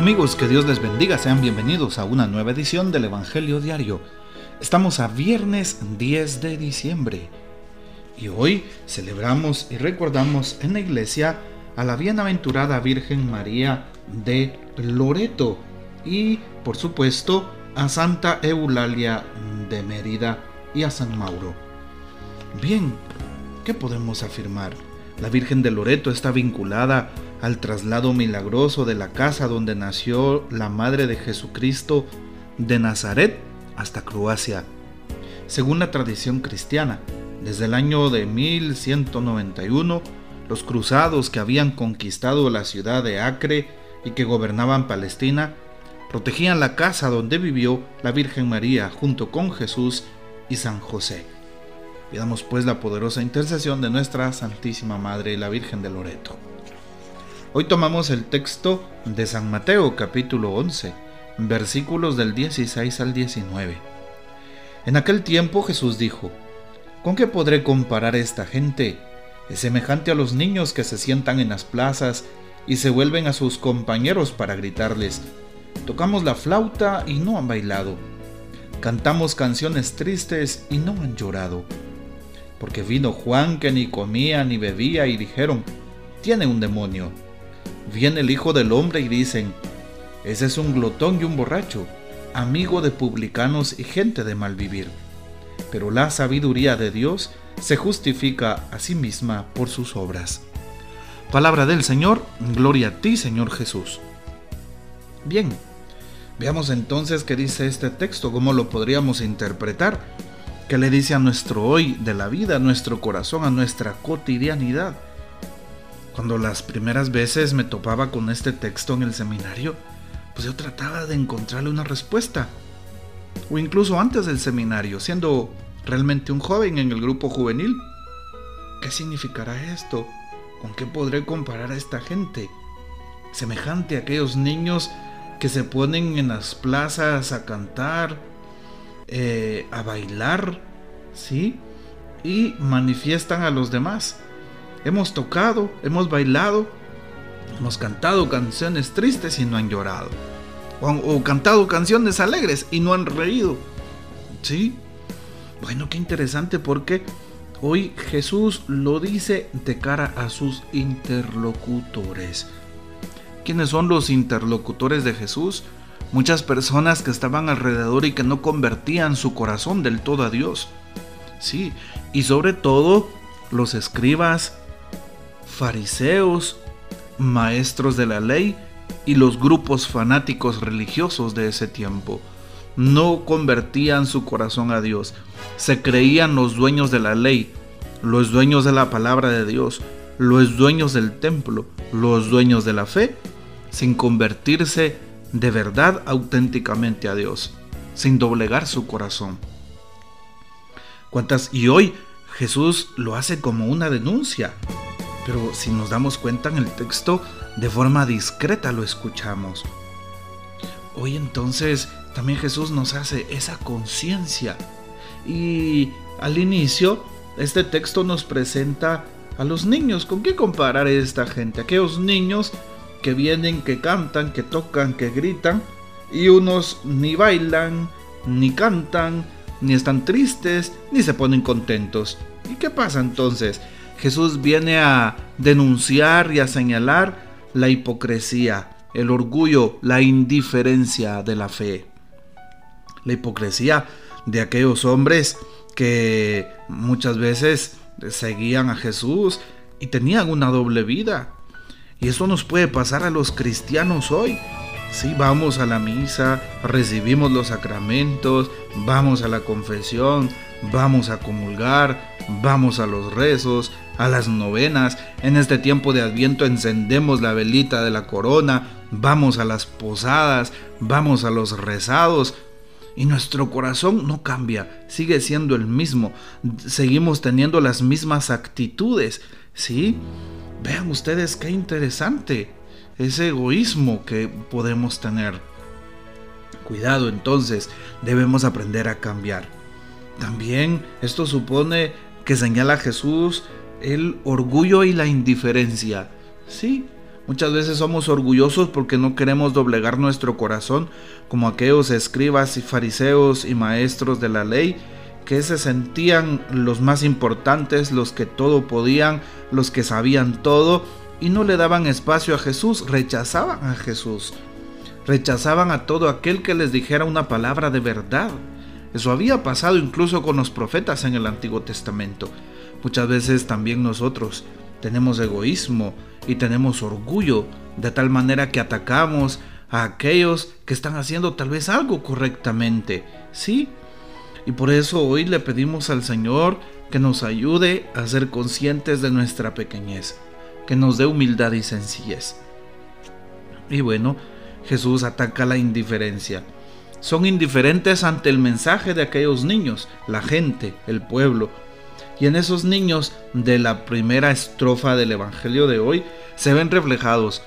Amigos, que Dios les bendiga, sean bienvenidos a una nueva edición del Evangelio Diario. Estamos a viernes 10 de diciembre y hoy celebramos y recordamos en la iglesia a la bienaventurada Virgen María de Loreto y, por supuesto, a Santa Eulalia de Mérida y a San Mauro. Bien, ¿qué podemos afirmar? La Virgen de Loreto está vinculada al traslado milagroso de la casa donde nació la Madre de Jesucristo de Nazaret hasta Croacia. Según la tradición cristiana, desde el año de 1191, los cruzados que habían conquistado la ciudad de Acre y que gobernaban Palestina, protegían la casa donde vivió la Virgen María junto con Jesús y San José. Pidamos pues la poderosa intercesión de nuestra Santísima Madre, la Virgen de Loreto. Hoy tomamos el texto de San Mateo capítulo 11, versículos del 16 al 19. En aquel tiempo Jesús dijo, ¿con qué podré comparar esta gente? Es semejante a los niños que se sientan en las plazas y se vuelven a sus compañeros para gritarles, tocamos la flauta y no han bailado, cantamos canciones tristes y no han llorado. Porque vino Juan que ni comía ni bebía y dijeron, tiene un demonio Viene el Hijo del Hombre y dicen, ese es un glotón y un borracho, amigo de publicanos y gente de mal vivir. Pero la sabiduría de Dios se justifica a sí misma por sus obras. Palabra del Señor, gloria a ti Señor Jesús. Bien, veamos entonces qué dice este texto, cómo lo podríamos interpretar, qué le dice a nuestro hoy de la vida, a nuestro corazón, a nuestra cotidianidad. Cuando las primeras veces me topaba con este texto en el seminario, pues yo trataba de encontrarle una respuesta. O incluso antes del seminario, siendo realmente un joven en el grupo juvenil. ¿Qué significará esto? ¿Con qué podré comparar a esta gente? Semejante a aquellos niños que se ponen en las plazas a cantar, eh, a bailar, ¿sí? Y manifiestan a los demás. Hemos tocado, hemos bailado, hemos cantado canciones tristes y no han llorado. O, cantado canciones alegres y no han reído. ¿Sí? Bueno, qué interesante porque hoy Jesús lo dice de cara a sus interlocutores. ¿Quiénes son los interlocutores de Jesús? Muchas personas que estaban alrededor y que no convertían su corazón del todo a Dios. Sí, y sobre todo los escribas, fariseos, maestros de la ley y los grupos fanáticos religiosos de ese tiempo. No convertían su corazón a Dios, se creían los dueños de la ley, los dueños de la palabra de Dios, los dueños del templo, los dueños de la fe, sin convertirse de verdad auténticamente a Dios, sin doblegar su corazón. ¿Cuántas? Y hoy Jesús lo hace como una denuncia. Pero si nos damos cuenta en el texto, de forma discreta lo escuchamos. Hoy entonces también Jesús nos hace esa conciencia. Y al inicio, este texto nos presenta a los niños. ¿Con qué comparar esta gente? Aquellos niños que vienen, que cantan, que tocan, que gritan, y unos ni bailan, ni cantan, ni están tristes, ni se ponen contentos. ¿Y qué pasa entonces? Jesús viene a denunciar y a señalar la hipocresía, el orgullo, la indiferencia de la fe. La hipocresía de aquellos hombres que muchas veces seguían a Jesús y tenían una doble vida. Y eso nos puede pasar a los cristianos hoy. Si vamos a la misa, recibimos los sacramentos, vamos a la confesión, vamos a comulgar, vamos a los rezos, a las novenas. En este tiempo de Adviento encendemos la velita de la corona, vamos a las posadas, vamos a los rezados. Y nuestro corazón no cambia, sigue siendo el mismo. Seguimos teniendo las mismas actitudes. ¿Sí? Vean ustedes qué interesante ese egoísmo que podemos tener. Cuidado entonces, debemos aprender a cambiar. También esto supone que señala Jesús el orgullo y la indiferencia. Sí, Muchas veces somos orgullosos porque no queremos doblegar nuestro corazón como aquellos escribas y fariseos y maestros de la ley que se sentían los más importantes, los que todo podían, los que sabían todo y no le daban espacio a Jesús, rechazaban a Jesús, rechazaban a todo aquel que les dijera una palabra de verdad. Eso había pasado incluso con los profetas en el Antiguo Testamento. Muchas veces también nosotros tenemos egoísmo y tenemos orgullo, de tal manera que atacamos a aquellos que están haciendo tal vez algo correctamente. Sí, y por eso hoy le pedimos al Señor que nos ayude a ser conscientes de nuestra pequeñez, que nos dé humildad y sencillez. Y bueno, Jesús ataca la indiferencia. Son indiferentes ante el mensaje de aquellos niños, la gente, el pueblo. Y en esos niños de la primera estrofa del Evangelio de hoy se ven reflejados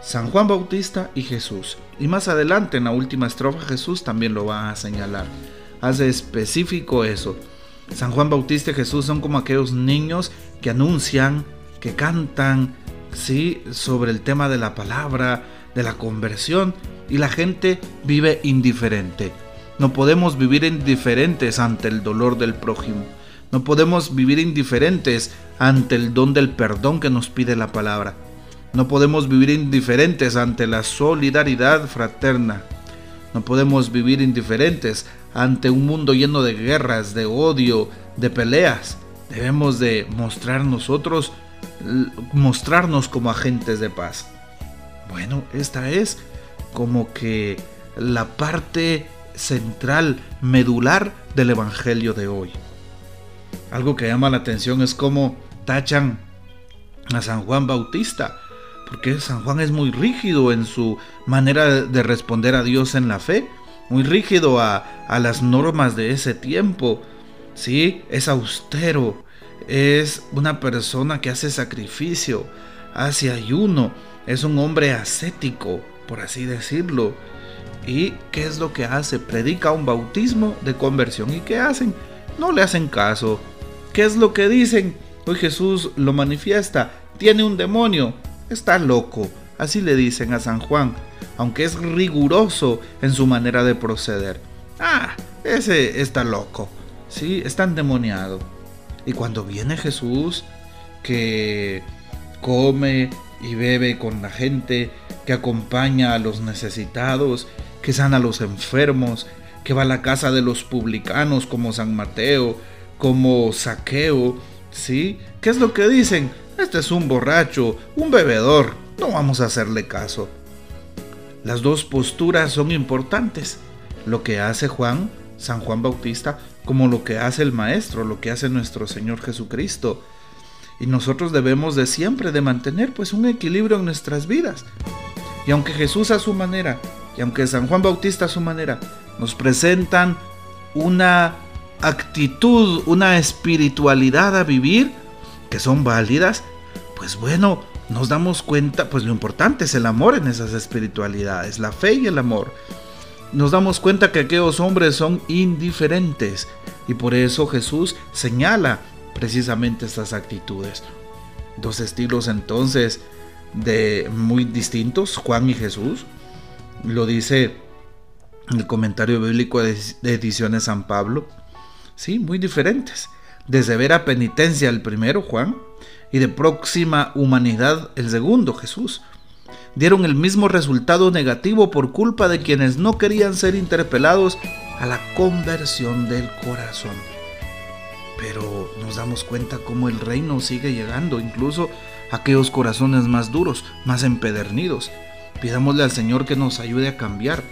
San Juan Bautista y Jesús. Y más adelante en la última estrofa Jesús también lo va a señalar hace específico eso. San Juan Bautista y Jesús son como aquellos niños que anuncian, que cantan, sí, sobre el tema de la palabra, de la conversión, y la gente vive indiferente. No podemos vivir indiferentes ante el dolor del prójimo. No podemos vivir indiferentes ante el don del perdón que nos pide la palabra. No podemos vivir indiferentes ante la solidaridad fraterna. No podemos vivir indiferentes ante un mundo lleno de guerras, de odio, de peleas. Debemos de mostrar nosotros, mostrarnos como agentes de paz. Bueno, esta es como que la parte central, medular del Evangelio de hoy. Algo que llama la atención es cómo tachan a San Juan Bautista, porque San Juan es muy rígido en su manera de responder a Dios en la fe muy rígido a, las normas de ese tiempo. Sí, es austero, es una persona que hace sacrificio, hace ayuno, es un hombre ascético, por así decirlo. ¿Y qué es lo que hace? Predica un bautismo de conversión. ¿Y qué hacen? No le hacen caso. ¿Qué es lo que dicen? Hoy Jesús lo manifiesta. Tiene un demonio. Está loco. Así le dicen a San Juan aunque es riguroso en su manera de proceder. Ah, ese está loco, sí, está endemoniado. Y cuando viene Jesús, que come y bebe con la gente, que acompaña a los necesitados, que sana a los enfermos, que va a la casa de los publicanos como San Mateo, como Saqueo, ¿sí? ¿Qué es lo que dicen? Este es un borracho, un bebedor, no vamos a hacerle caso. Las dos posturas son importantes. Lo que hace Juan, San Juan Bautista, como lo que hace el Maestro, lo que hace nuestro Señor Jesucristo. Y nosotros debemos de siempre de mantener pues un equilibrio en nuestras vidas. Y aunque Jesús a su manera, y aunque San Juan Bautista a su manera, nos presentan una actitud, una espiritualidad a vivir que son válidas, pues bueno, nos damos cuenta, pues lo importante es el amor en esas espiritualidades, la fe y el amor. Nos damos cuenta que aquellos hombres son indiferentes y por eso Jesús señala precisamente estas actitudes. Dos estilos entonces de muy distintos, Juan y Jesús. Lo dice el comentario bíblico de Ediciones San Pablo. Sí, muy diferentes. De severa penitencia el primero, Juan, y de próxima humanidad el segundo, Jesús, dieron el mismo resultado negativo por culpa de quienes no querían ser interpelados a la conversión del corazón. Pero nos damos cuenta cómo el reino sigue llegando, incluso a aquellos corazones más duros, más empedernidos. Pidámosle al Señor que nos ayude a cambiar,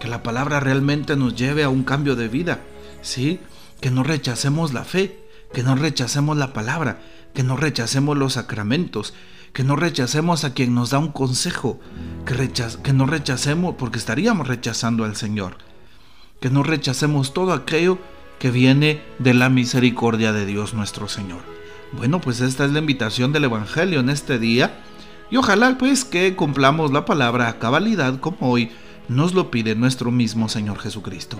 que la palabra realmente nos lleve a un cambio de vida, ¿sí? Que no rechacemos la fe, que no rechacemos la palabra, que no rechacemos los sacramentos, que no rechacemos a quien nos da un consejo, que, que no rechacemos porque estaríamos rechazando al Señor, que no rechacemos todo aquello que viene de la misericordia de Dios nuestro Señor. Bueno, pues esta es la invitación del Evangelio en este día y ojalá pues que cumplamos la palabra a cabalidad como hoy nos lo pide nuestro mismo Señor Jesucristo.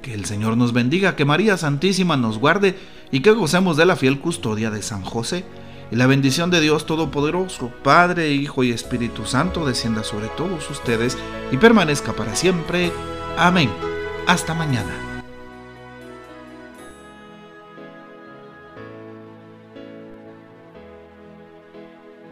Que el Señor nos bendiga, que María Santísima nos guarde y que gocemos de la fiel custodia de San José. Y la bendición de Dios Todopoderoso, Padre, Hijo y Espíritu Santo, descienda sobre todos ustedes y permanezca para siempre. Amén. Hasta mañana.